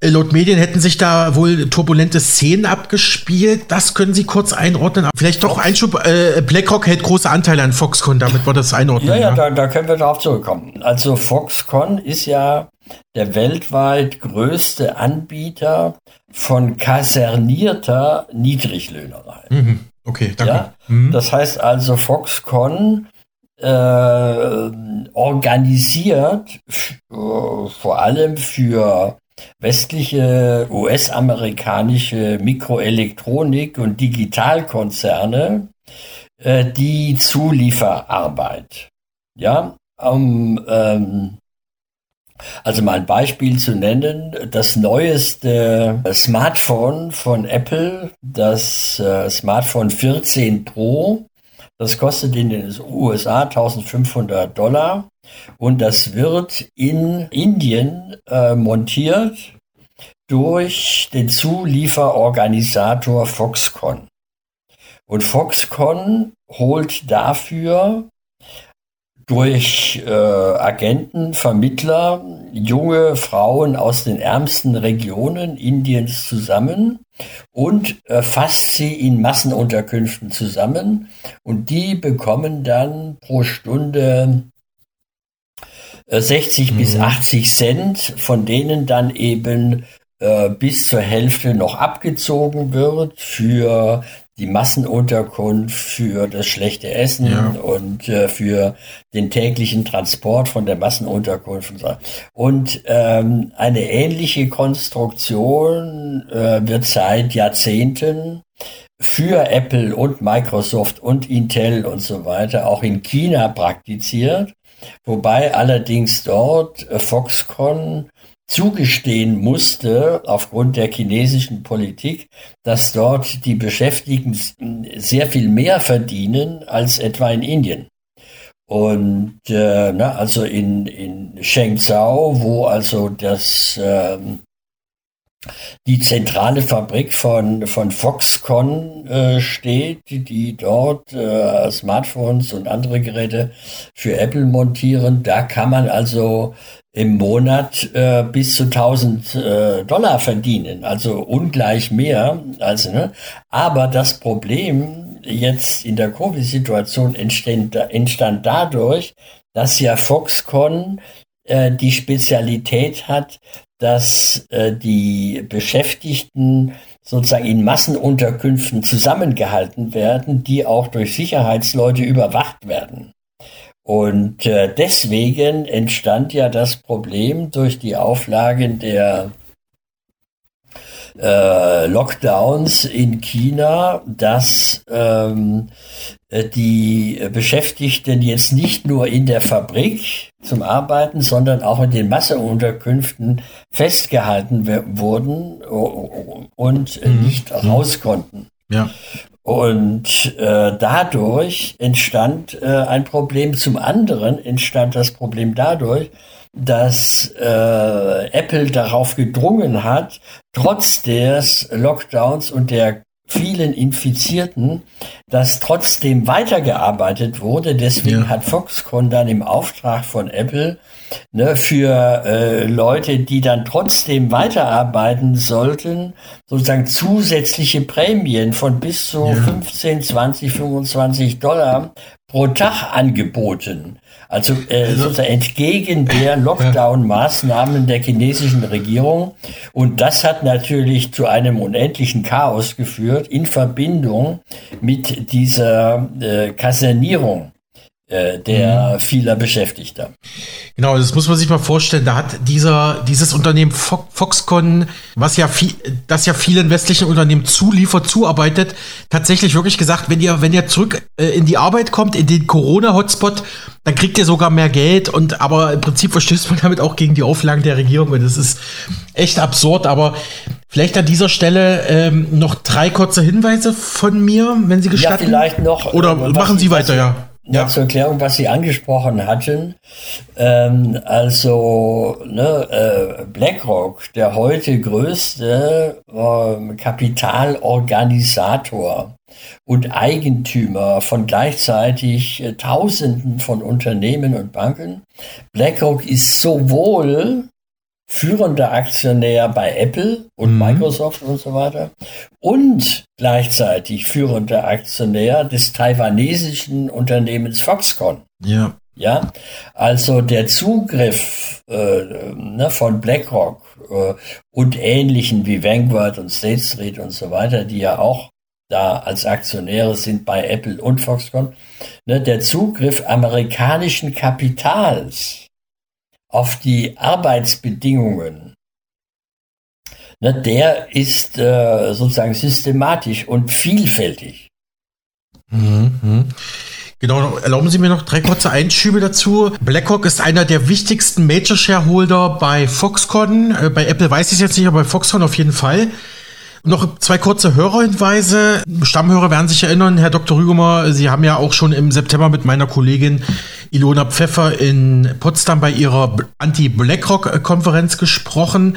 Äh, laut Medien hätten sich da wohl turbulente Szenen abgespielt. Das können Sie kurz einordnen. Vielleicht doch Einschub. Äh, BlackRock hält große Anteile an Foxconn, damit wir das einordnen. Ja, ja, ja. Da, da können wir darauf zurückkommen. Also Foxconn ist ja der weltweit größte Anbieter von kasernierter Niedriglöhnerei. Mhm. Okay, danke. Ja? Mhm. Das heißt also, Foxconn äh, organisiert äh, vor allem für westliche US-amerikanische Mikroelektronik- und Digitalkonzerne äh, die Zulieferarbeit. Ja, um, ähm, also mal ein Beispiel zu nennen, das neueste Smartphone von Apple, das äh, Smartphone 14 Pro, das kostet in den USA 1500 Dollar und das wird in Indien äh, montiert durch den Zulieferorganisator Foxconn. Und Foxconn holt dafür durch äh, Agenten, Vermittler, junge Frauen aus den ärmsten Regionen Indiens zusammen und äh, fasst sie in Massenunterkünften zusammen und die bekommen dann pro Stunde 60 äh, mhm. bis 80 Cent, von denen dann eben äh, bis zur Hälfte noch abgezogen wird für die Massenunterkunft, für das schlechte Essen ja. und äh, für den täglichen Transport von der Massenunterkunft. Und, so. und ähm, eine ähnliche Konstruktion äh, wird seit Jahrzehnten für Apple und Microsoft und Intel und so weiter auch in China praktiziert, wobei allerdings dort Foxconn zugestehen musste, aufgrund der chinesischen Politik, dass dort die Beschäftigten sehr viel mehr verdienen als etwa in Indien. Und äh, na, also in, in Shenzhou, wo also das ähm, die zentrale Fabrik von, von Foxconn äh, steht, die, dort äh, Smartphones und andere Geräte für Apple montieren. Da kann man also im Monat äh, bis zu 1000 äh, Dollar verdienen, also ungleich mehr. Also, ne? Aber das Problem jetzt in der Covid-Situation entstand, entstand dadurch, dass ja Foxconn äh, die Spezialität hat, dass äh, die Beschäftigten sozusagen in Massenunterkünften zusammengehalten werden, die auch durch Sicherheitsleute überwacht werden. Und äh, deswegen entstand ja das Problem durch die Auflagen der äh, Lockdowns in China, dass ähm, äh, die Beschäftigten jetzt nicht nur in der Fabrik zum Arbeiten, sondern auch in den Massenunterkünften festgehalten wurden und mhm. nicht raus konnten. Ja. Und äh, dadurch entstand äh, ein Problem. Zum anderen entstand das Problem dadurch, dass äh, Apple darauf gedrungen hat, trotz des Lockdowns und der vielen Infizierten, dass trotzdem weitergearbeitet wurde. Deswegen ja. hat Foxconn dann im Auftrag von Apple ne, für äh, Leute, die dann trotzdem weiterarbeiten sollten, sozusagen zusätzliche Prämien von bis zu ja. 15, 20, 25 Dollar pro Tag angeboten. Also, äh, also sozusagen entgegen der Lockdown-Maßnahmen der chinesischen Regierung. Und das hat natürlich zu einem unendlichen Chaos geführt in Verbindung mit dieser äh, Kasernierung der mhm. vieler Beschäftigter. Genau, das muss man sich mal vorstellen. Da hat dieser, dieses Unternehmen Foxconn, was ja viel, das ja vielen westlichen Unternehmen zuliefert, zuarbeitet, tatsächlich wirklich gesagt, wenn ihr, wenn ihr zurück äh, in die Arbeit kommt, in den Corona-Hotspot, dann kriegt ihr sogar mehr Geld und aber im Prinzip verstößt man damit auch gegen die Auflagen der Regierung und das ist echt absurd, aber vielleicht an dieser Stelle ähm, noch drei kurze Hinweise von mir, wenn Sie gestatten. Ja, vielleicht noch. Oder machen Sie weiter, ja. Ja. Zur Erklärung, was Sie angesprochen hatten. Ähm, also ne, äh, BlackRock, der heute größte äh, Kapitalorganisator und Eigentümer von gleichzeitig äh, Tausenden von Unternehmen und Banken. BlackRock ist sowohl führender Aktionär bei Apple und mhm. Microsoft und so weiter und gleichzeitig führender Aktionär des taiwanesischen Unternehmens Foxconn. Ja. Ja, also der Zugriff äh, ne, von BlackRock äh, und ähnlichen wie Vanguard und State Street und so weiter, die ja auch da als Aktionäre sind bei Apple und Foxconn, ne, der Zugriff amerikanischen Kapitals auf die Arbeitsbedingungen, ne, der ist äh, sozusagen systematisch und vielfältig. Mhm. Genau, erlauben Sie mir noch drei kurze Einschübe dazu. BlackRock ist einer der wichtigsten Major Shareholder bei Foxconn. Äh, bei Apple weiß ich es jetzt nicht, aber bei Foxconn auf jeden Fall. Noch zwei kurze Hörerhinweise. Stammhörer werden sich erinnern, Herr Dr. Rügemer, Sie haben ja auch schon im September mit meiner Kollegin Ilona Pfeffer in Potsdam bei ihrer Anti-BlackRock-Konferenz gesprochen.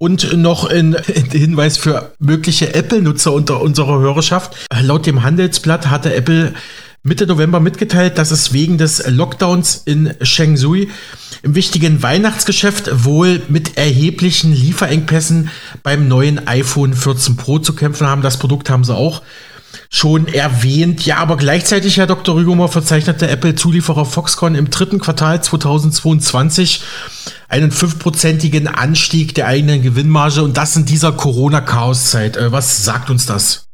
Und noch ein Hinweis für mögliche Apple-Nutzer unter unserer Hörerschaft. Laut dem Handelsblatt hatte Apple Mitte November mitgeteilt, dass es wegen des Lockdowns in Shenzhou im wichtigen Weihnachtsgeschäft wohl mit erheblichen Lieferengpässen beim neuen iPhone 14 Pro zu kämpfen haben. Das Produkt haben sie auch schon erwähnt. Ja, aber gleichzeitig, Herr Dr. Rügomer, verzeichnete Apple-Zulieferer Foxconn im dritten Quartal 2022 einen fünfprozentigen Anstieg der eigenen Gewinnmarge und das in dieser Corona-Chaos-Zeit. Äh, was sagt uns das?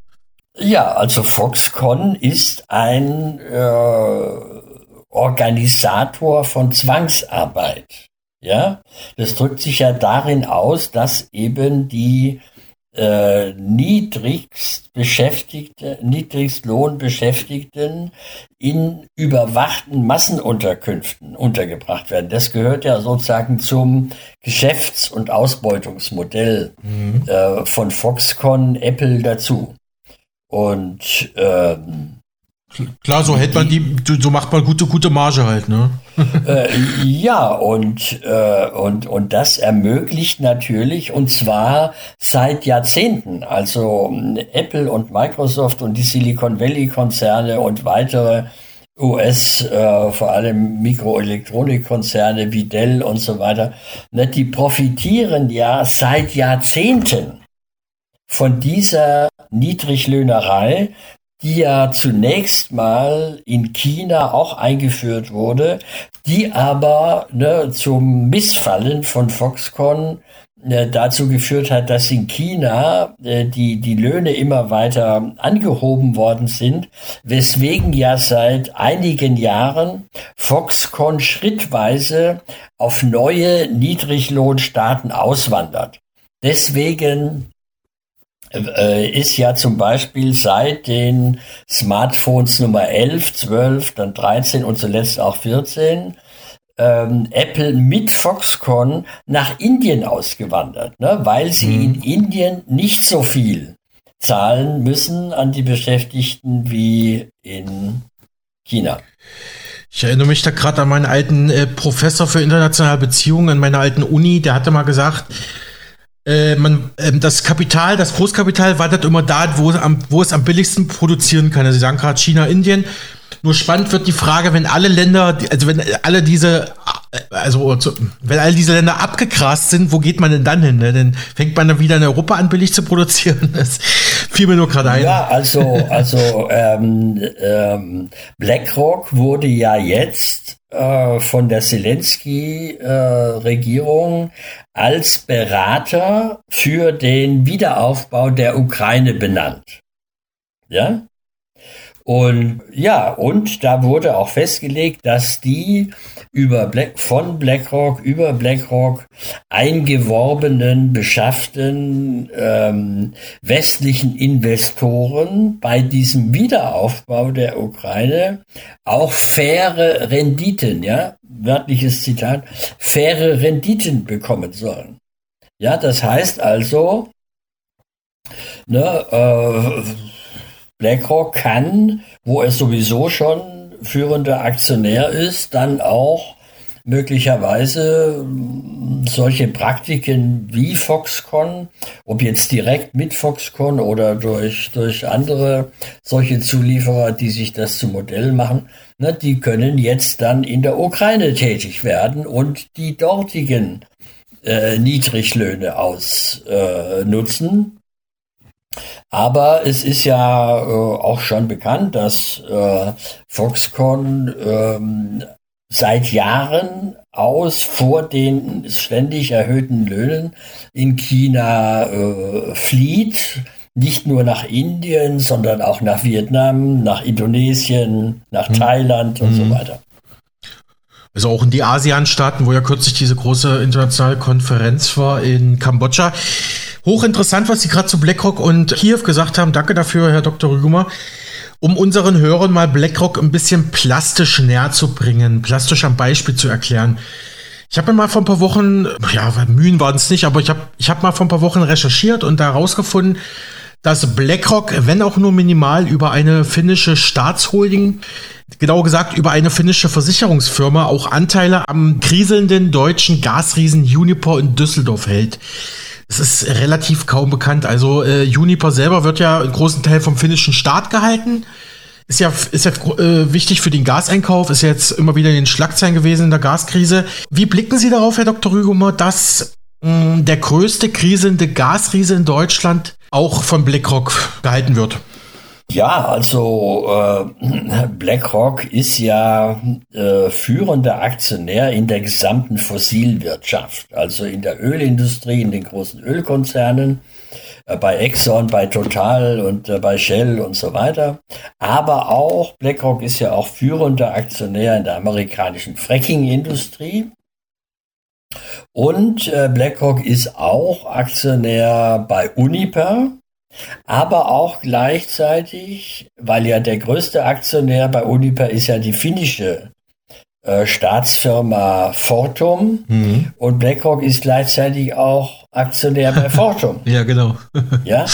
Ja, also Foxconn ist ein äh, Organisator von Zwangsarbeit. Ja, das drückt sich ja darin aus, dass eben die äh, niedrigst Beschäftigte, Niedrigstlohnbeschäftigten in überwachten Massenunterkünften untergebracht werden. Das gehört ja sozusagen zum Geschäfts- und Ausbeutungsmodell mhm. äh, von Foxconn, Apple dazu. Und ähm, Klar, so hält man die, so macht man gute, gute Marge halt, ne? äh, ja, und, äh, und, und das ermöglicht natürlich, und zwar seit Jahrzehnten, also Apple und Microsoft und die Silicon Valley Konzerne und weitere US, äh, vor allem Mikroelektronikkonzerne wie Dell und so weiter, ne, die profitieren ja seit Jahrzehnten von dieser Niedriglöhnerei, die ja zunächst mal in China auch eingeführt wurde, die aber ne, zum Missfallen von Foxconn äh, dazu geführt hat, dass in China äh, die, die Löhne immer weiter angehoben worden sind, weswegen ja seit einigen Jahren Foxconn schrittweise auf neue Niedriglohnstaaten auswandert. Deswegen äh, ist ja zum Beispiel seit den Smartphones Nummer 11, 12, dann 13 und zuletzt auch 14 ähm, Apple mit Foxconn nach Indien ausgewandert, ne? weil sie mhm. in Indien nicht so viel zahlen müssen an die Beschäftigten wie in China. Ich erinnere mich da gerade an meinen alten äh, Professor für internationale Beziehungen an meiner alten Uni, der hatte mal gesagt, äh, man, äh, das Kapital, das Großkapital wandert immer da, wo, am, wo es am billigsten produzieren kann. Also Sie sagen gerade China, Indien. Nur spannend wird die Frage, wenn alle Länder, also wenn alle diese, also wenn all diese Länder abgegrast sind, wo geht man denn dann hin? Ne? Dann fängt man dann wieder in Europa an, billig zu produzieren. Das fiel mir nur gerade ein. Ja, also, also ähm, ähm, BlackRock wurde ja jetzt äh, von der Zelensky-Regierung äh, als Berater für den Wiederaufbau der Ukraine benannt. Ja? Und ja, und da wurde auch festgelegt, dass die über Black, von BlackRock über BlackRock eingeworbenen, beschafften ähm, westlichen Investoren bei diesem Wiederaufbau der Ukraine auch faire Renditen, ja, wörtliches Zitat, faire Renditen bekommen sollen. Ja, das heißt also, ne, äh, BlackRock kann, wo es sowieso schon führender Aktionär ist, dann auch möglicherweise hm, solche Praktiken wie Foxconn, ob jetzt direkt mit Foxconn oder durch, durch andere solche Zulieferer, die sich das zum Modell machen, ne, die können jetzt dann in der Ukraine tätig werden und die dortigen äh, Niedriglöhne ausnutzen. Aber es ist ja äh, auch schon bekannt, dass äh, Foxconn ähm, seit Jahren aus vor den ständig erhöhten Löhnen in China äh, flieht. Nicht nur nach Indien, sondern auch nach Vietnam, nach Indonesien, nach hm. Thailand und hm. so weiter. Also auch in die ASEAN-Staaten, wo ja kürzlich diese große internationale Konferenz war in Kambodscha. Hochinteressant, was Sie gerade zu BlackRock und Kiew gesagt haben. Danke dafür, Herr Dr. Rügemer. Um unseren Hörern mal BlackRock ein bisschen plastisch näher zu bringen, plastisch am Beispiel zu erklären. Ich habe mir mal vor ein paar Wochen, ja, Mühen waren es nicht, aber ich habe ich hab mal vor ein paar Wochen recherchiert und da herausgefunden, dass BlackRock, wenn auch nur minimal, über eine finnische Staatsholding, genau gesagt über eine finnische Versicherungsfirma, auch Anteile am kriselnden deutschen Gasriesen Uniper in Düsseldorf hält. Es ist relativ kaum bekannt. Also äh, Juniper selber wird ja einen großen Teil vom finnischen Staat gehalten. Ist ja, ist ja äh, wichtig für den Gaseinkauf, ist ja jetzt immer wieder in den Schlagzeilen gewesen in der Gaskrise. Wie blicken Sie darauf, Herr Dr. Rügemer, dass mh, der größte kriselnde Gasriese in Deutschland auch von BlackRock gehalten wird? Ja, also äh, BlackRock ist ja äh, führender Aktionär in der gesamten Fossilwirtschaft, also in der Ölindustrie, in den großen Ölkonzernen, äh, bei Exxon, bei Total und äh, bei Shell und so weiter. Aber auch BlackRock ist ja auch führender Aktionär in der amerikanischen Fracking-Industrie. Und äh, BlackRock ist auch Aktionär bei Uniper, aber auch gleichzeitig, weil ja der größte Aktionär bei Uniper ist ja die finnische äh, Staatsfirma Fortum mhm. und BlackRock ist gleichzeitig auch Aktionär bei Fortum. ja, genau. ja,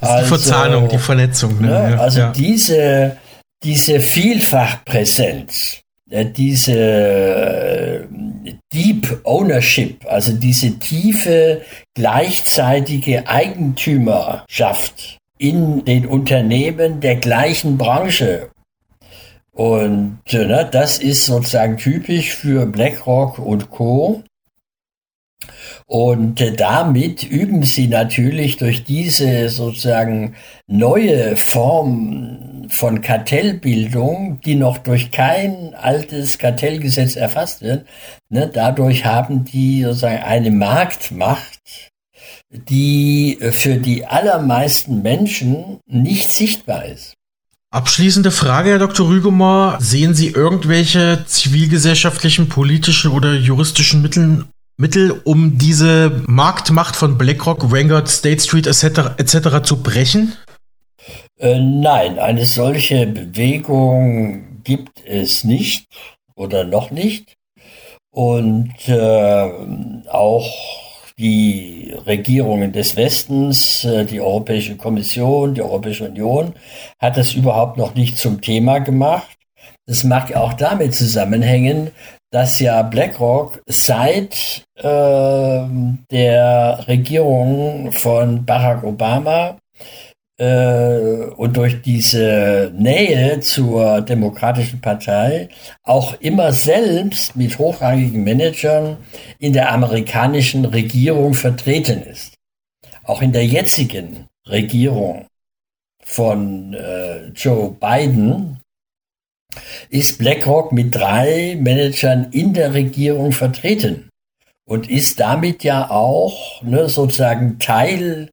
also, die Verzahnung, die Vernetzung. Ne? ne? Also ja. diese, diese Vielfachpräsenz, äh, diese Deep Ownership, also diese tiefe gleichzeitige Eigentümerschaft in den Unternehmen der gleichen Branche. Und äh, ne, das ist sozusagen typisch für BlackRock und Co. Und äh, damit üben sie natürlich durch diese sozusagen neue Form von Kartellbildung, die noch durch kein altes Kartellgesetz erfasst wird, ne, dadurch haben die sozusagen eine Marktmacht, die für die allermeisten Menschen nicht sichtbar ist. Abschließende Frage, Herr Dr. Rügemer. Sehen Sie irgendwelche zivilgesellschaftlichen, politischen oder juristischen Mittel, Mittel um diese Marktmacht von BlackRock, Vanguard, State Street etc. etc. zu brechen? Äh, nein, eine solche Bewegung gibt es nicht oder noch nicht. Und äh, auch die Regierungen des Westens, äh, die Europäische Kommission, die Europäische Union hat das überhaupt noch nicht zum Thema gemacht. Das mag auch damit zusammenhängen, dass ja BlackRock seit äh, der Regierung von Barack Obama äh, und durch diese Nähe zur Demokratischen Partei auch immer selbst mit hochrangigen Managern in der amerikanischen Regierung vertreten ist. Auch in der jetzigen Regierung von äh, Joe Biden ist BlackRock mit drei Managern in der Regierung vertreten und ist damit ja auch ne, sozusagen Teil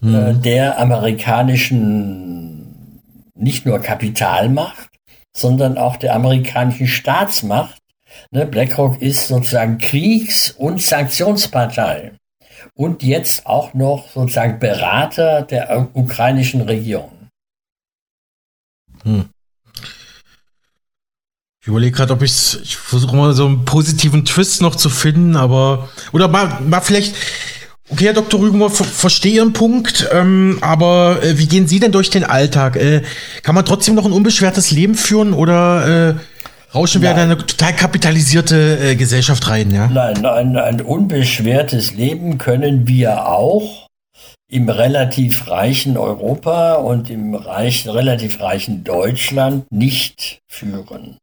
mhm. der amerikanischen nicht nur Kapitalmacht, sondern auch der amerikanischen Staatsmacht. Ne, BlackRock ist sozusagen Kriegs- und Sanktionspartei und jetzt auch noch sozusagen Berater der ukrainischen Regierung. Hm. Ich überlege gerade, ob ich ich versuche mal so einen positiven Twist noch zu finden, aber oder mal, mal vielleicht Okay, Herr Dr. Rügemer, verstehe Ihren Punkt, ähm, aber äh, wie gehen Sie denn durch den Alltag? Äh, kann man trotzdem noch ein unbeschwertes Leben führen oder äh, rauschen wir in eine total kapitalisierte äh, Gesellschaft rein? Ja? Nein, ein, ein unbeschwertes Leben können wir auch im relativ reichen Europa und im reich, relativ reichen Deutschland nicht führen.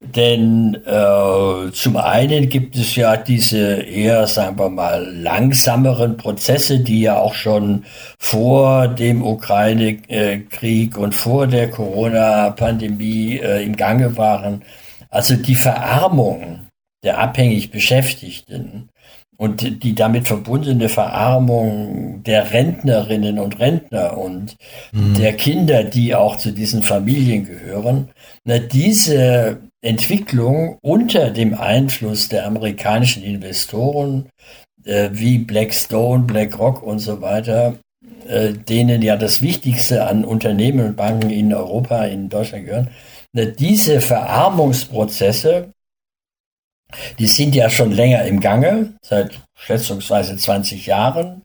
Denn äh, zum einen gibt es ja diese eher, sagen wir mal, langsameren Prozesse, die ja auch schon vor dem Ukraine-Krieg und vor der Corona-Pandemie äh, im Gange waren. Also die Verarmung der abhängig Beschäftigten und die damit verbundene Verarmung der Rentnerinnen und Rentner und mhm. der Kinder, die auch zu diesen Familien gehören, na, diese Entwicklung unter dem Einfluss der amerikanischen Investoren äh, wie Blackstone, BlackRock und so weiter, äh, denen ja das Wichtigste an Unternehmen und Banken in Europa, in Deutschland gehören, äh, diese Verarmungsprozesse, die sind ja schon länger im Gange, seit schätzungsweise 20 Jahren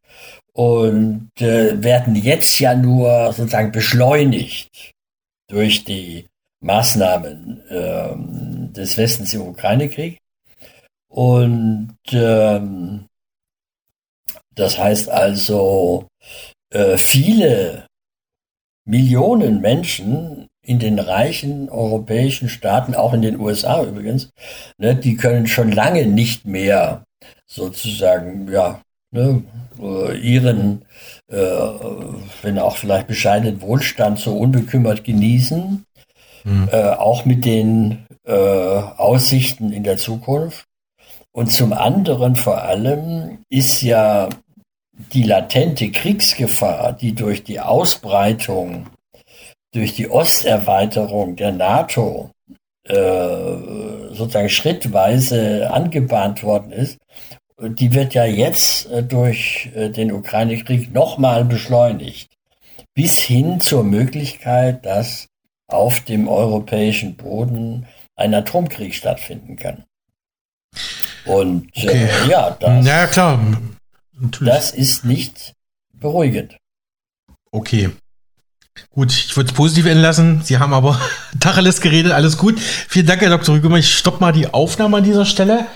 und äh, werden jetzt ja nur sozusagen beschleunigt durch die Maßnahmen ähm, des Westens im Ukraine-Krieg. Und ähm, das heißt also, äh, viele Millionen Menschen in den reichen europäischen Staaten, auch in den USA übrigens, ne, die können schon lange nicht mehr sozusagen, ja, ne, äh, ihren, äh, wenn auch vielleicht bescheidenen Wohlstand so unbekümmert genießen mhm. äh, auch mit den äh, Aussichten in der Zukunft. Und zum anderen vor allem ist ja die latente Kriegsgefahr, die durch die Ausbreitung, durch die Osterweiterung der NATO äh, sozusagen schrittweise angebahnt worden ist, die wird ja jetzt äh, durch äh, den Ukraine-Krieg nochmal beschleunigt. Bis hin zur Möglichkeit, dass auf dem europäischen Boden ein Atomkrieg stattfinden kann. Und äh, okay. äh, ja, das, ja, klar. das ist nicht beruhigend. Okay. Gut, ich würde es positiv entlassen. Sie haben aber Tacheles geredet, alles gut. Vielen Dank, Herr Dr. Rügemer. Ich stoppe mal die Aufnahme an dieser Stelle.